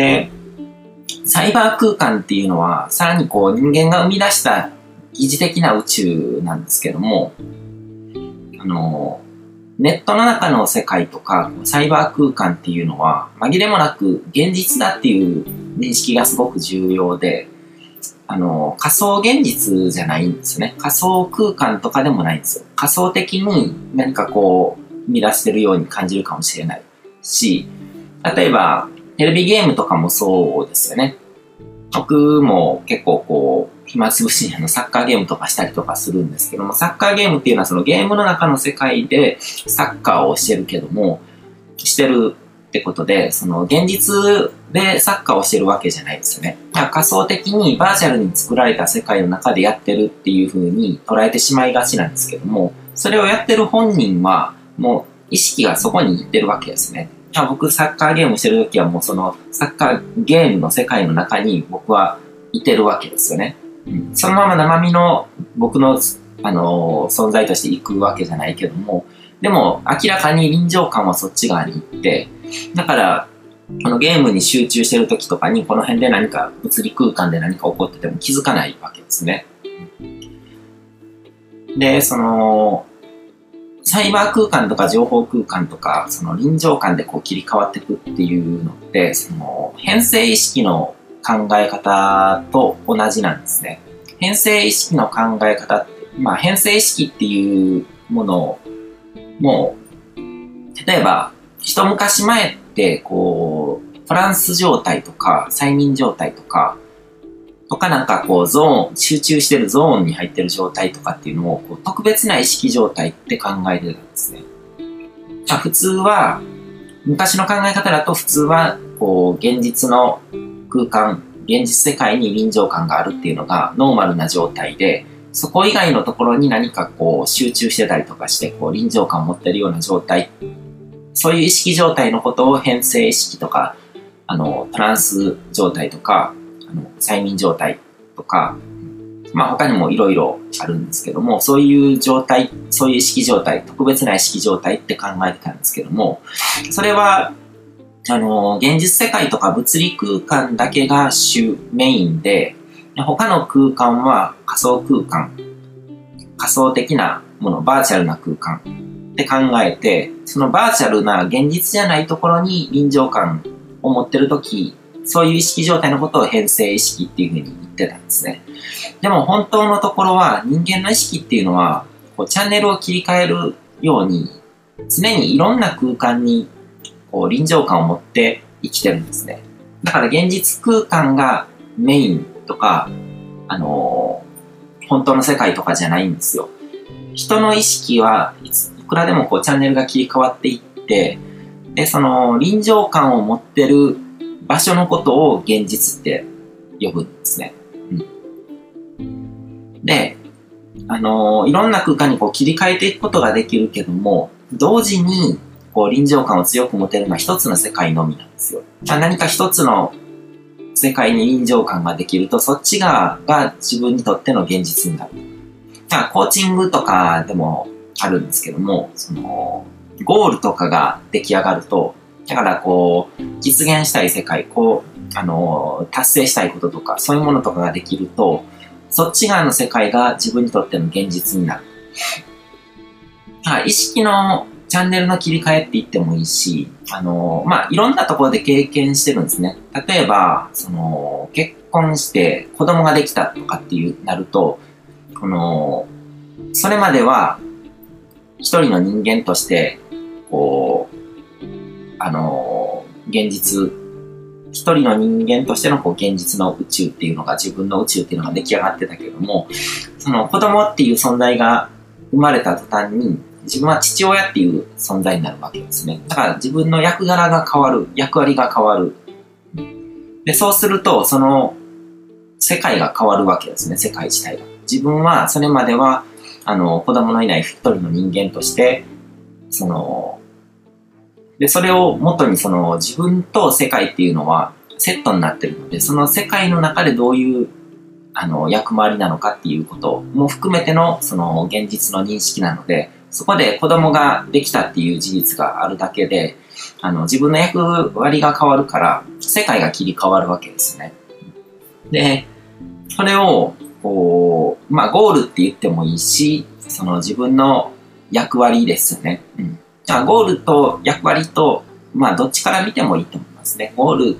で、サイバー空間っていうのは、さらにこう人間が生み出した疑似的な宇宙なんですけども、あの、ネットの中の世界とか、サイバー空間っていうのは、紛れもなく現実だっていう認識がすごく重要で、あの、仮想現実じゃないんですよね。仮想空間とかでもないんですよ。仮想的に何かこう、生み出してるように感じるかもしれないし、例えば、テレビゲームとかもそうですよね。僕も結構こう、暇つぶしにあのサッカーゲームとかしたりとかするんですけども、サッカーゲームっていうのはそのゲームの中の世界でサッカーをしてるけども、してるってことで、その現実でサッカーをしてるわけじゃないですよね。だから仮想的にバーチャルに作られた世界の中でやってるっていう風に捉えてしまいがちなんですけども、それをやってる本人はもう意識がそこに行ってるわけですね。僕サッカーゲームしてる時はもうそのサッカーゲームの世界の中に僕はいてるわけですよね。うん、そのまま生身の僕の、あのー、存在として行くわけじゃないけども、でも明らかに臨場感はそっち側に行って、だから、このゲームに集中してる時とかにこの辺で何か物理空間で何か起こってても気づかないわけですね。で、その、サイバー空間とか情報空間とか、その臨場感でこう切り替わっていくっていうのって、その編成意識の考え方と同じなんですね。編成意識の考え方って、まあ編成意識っていうものをもう、例えば、一昔前って、こう、トランス状態とか、催眠状態とか、とかなんかこうゾーン、集中してるゾーンに入ってる状態とかっていうのをこう特別な意識状態って考えてたんですね。まあ、普通は、昔の考え方だと普通はこう現実の空間、現実世界に臨場感があるっていうのがノーマルな状態で、そこ以外のところに何かこう集中してたりとかしてこう臨場感を持ってるような状態、そういう意識状態のことを変性意識とか、あの、トランス状態とか、あの催眠状態とか、まあ他にもいろいろあるんですけども、そういう状態、そういう意識状態、特別な意識状態って考えてたんですけども、それは、あの、現実世界とか物理空間だけが主メインで、他の空間は仮想空間、仮想的なもの、バーチャルな空間って考えて、そのバーチャルな現実じゃないところに臨場感を持ってるときそういう意識状態のことを変性意識っていうふうに言ってたんですね。でも本当のところは人間の意識っていうのはこうチャンネルを切り替えるように常にいろんな空間にこう臨場感を持って生きてるんですね。だから現実空間がメインとか、あのー、本当の世界とかじゃないんですよ。人の意識はいくらでもこうチャンネルが切り替わっていって、で、その臨場感を持ってる場所のことを現実って呼ぶんですね。うん、で、あのー、いろんな空間にこう切り替えていくことができるけども、同時にこう臨場感を強く持てるのは一つの世界のみなんですよ。まあ、何か一つの世界に臨場感ができると、そっち側が自分にとっての現実になる。だからコーチングとかでもあるんですけども、その、ゴールとかが出来上がると、だからこう、実現したい世界、こう、あの、達成したいこととか、そういうものとかができると、そっち側の世界が自分にとっての現実になる。意識のチャンネルの切り替えって言ってもいいし、あの、まあ、いろんなところで経験してるんですね。例えば、その、結婚して子供ができたとかっていう、なると、この、それまでは、一人の人間として、こう、あのー、現実、一人の人間としてのこう現実の宇宙っていうのが、自分の宇宙っていうのが出来上がってたけども、その子供っていう存在が生まれた途端に、自分は父親っていう存在になるわけですね。だから自分の役柄が変わる、役割が変わる。で、そうすると、その世界が変わるわけですね、世界自体が。自分はそれまでは、あの、子供のいない一人の人間として、その、で、それを元にその自分と世界っていうのはセットになってるので、その世界の中でどういうあの役回りなのかっていうことも含めてのその現実の認識なので、そこで子供ができたっていう事実があるだけで、あの、自分の役割が変わるから、世界が切り替わるわけですね。で、それを、こう、まあ、ゴールって言ってもいいし、その自分の役割ですよね。うん。じゃあ、ゴールと役割と、まあ、どっちから見てもいいと思いますね。ゴール、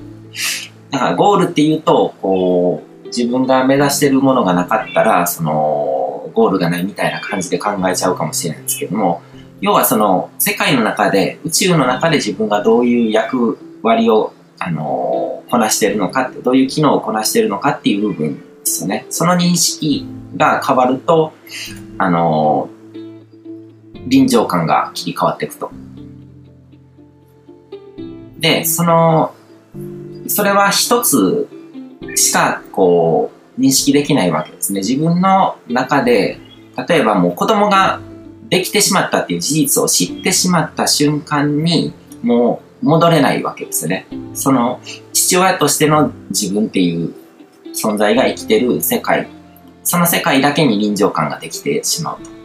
だからゴールっていうと、こう、自分が目指してるものがなかったら、その、ゴールがないみたいな感じで考えちゃうかもしれないんですけども、要はその、世界の中で、宇宙の中で自分がどういう役割を、あの、こなしてるのかって、どういう機能をこなしてるのかっていう部分ですよね。その認識が変わると、あの、臨場感が切り替わっていくと。で、その、それは一つしか、こう、認識できないわけですね。自分の中で、例えばもう子供ができてしまったっていう事実を知ってしまった瞬間に、もう戻れないわけですね。その、父親としての自分っていう存在が生きてる世界、その世界だけに臨場感ができてしまうと。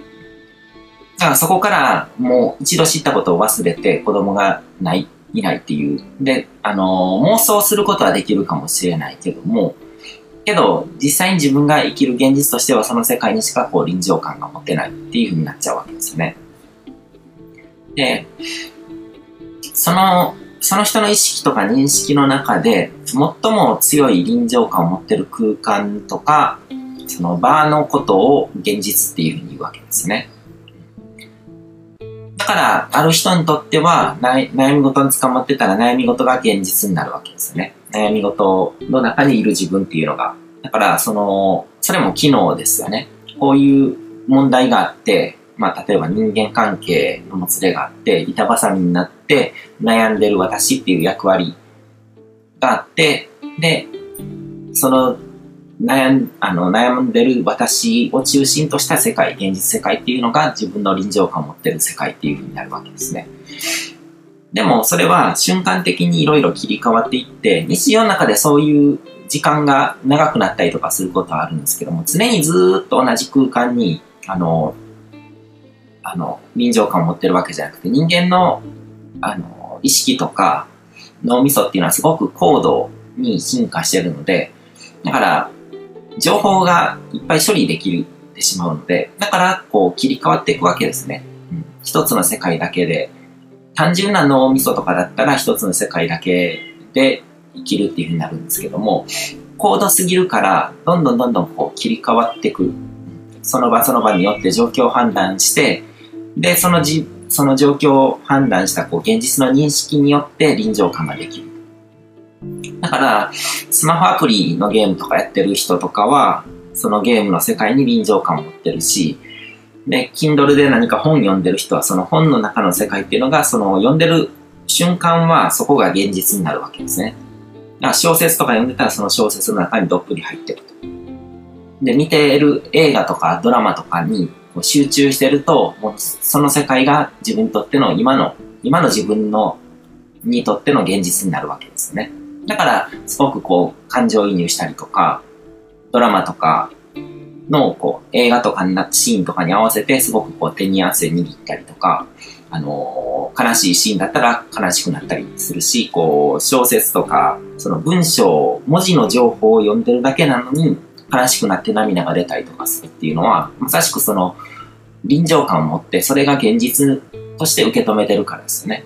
だからそこからもう一度知ったことを忘れて子供がない、いないっていう。で、あの、妄想することはできるかもしれないけども、けど、実際に自分が生きる現実としてはその世界にしかこう臨場感が持てないっていう風になっちゃうわけですよね。で、その、その人の意識とか認識の中で、最も強い臨場感を持ってる空間とか、その場のことを現実っていう風に言うわけですね。だから、ある人にとっては、悩み事に捕まってたら悩み事が現実になるわけですよね。悩み事の中にいる自分っていうのが。だから、その、それも機能ですよね。こういう問題があって、まあ、例えば人間関係のもつれがあって、板挟みになって悩んでる私っていう役割があって、で、その悩んあの悩んでる私を中心とした世界、現実世界っていうのが自分の臨場感を持ってる世界っていうふうになるわけですね。でもそれは瞬間的にいろいろ切り替わっていって、日常の中でそういう時間が長くなったりとかすることはあるんですけども、常にずっと同じ空間に、あの、あの、臨場感を持ってるわけじゃなくて、人間の、あの、意識とか脳みそっていうのはすごく高度に進化してるので、だから、情報がいっぱい処理できてしまうので、だから、こう、切り替わっていくわけですね。うん、一つの世界だけで単純な脳みそとかだったら一つの世界だけで生きるっていうふうになるんですけども、高度すぎるから、どんどんどんどんこう切り替わってくる。その場その場によって状況を判断して、で、そのじ、その状況を判断したこう現実の認識によって臨場感ができる。だから、スマホアプリのゲームとかやってる人とかは、そのゲームの世界に臨場感を持ってるし、で、Kindle で何か本読んでる人は、その本の中の世界っていうのが、その読んでる瞬間は、そこが現実になるわけですね。だから小説とか読んでたら、その小説の中にどっぷり入ってると。で、見てる映画とかドラマとかに集中してると、もうその世界が自分にとっての今の、今の自分の、にとっての現実になるわけですね。だから、すごくこう、感情移入したりとか、ドラマとかのこう映画とかなシーンとかに合わせてすごくこう手に汗握ったりとか、あのー、悲しいシーンだったら悲しくなったりするし、こう小説とかその文章、文字の情報を読んでるだけなのに悲しくなって涙が出たりとかするっていうのは、まさしくその臨場感を持ってそれが現実として受け止めてるからですよね。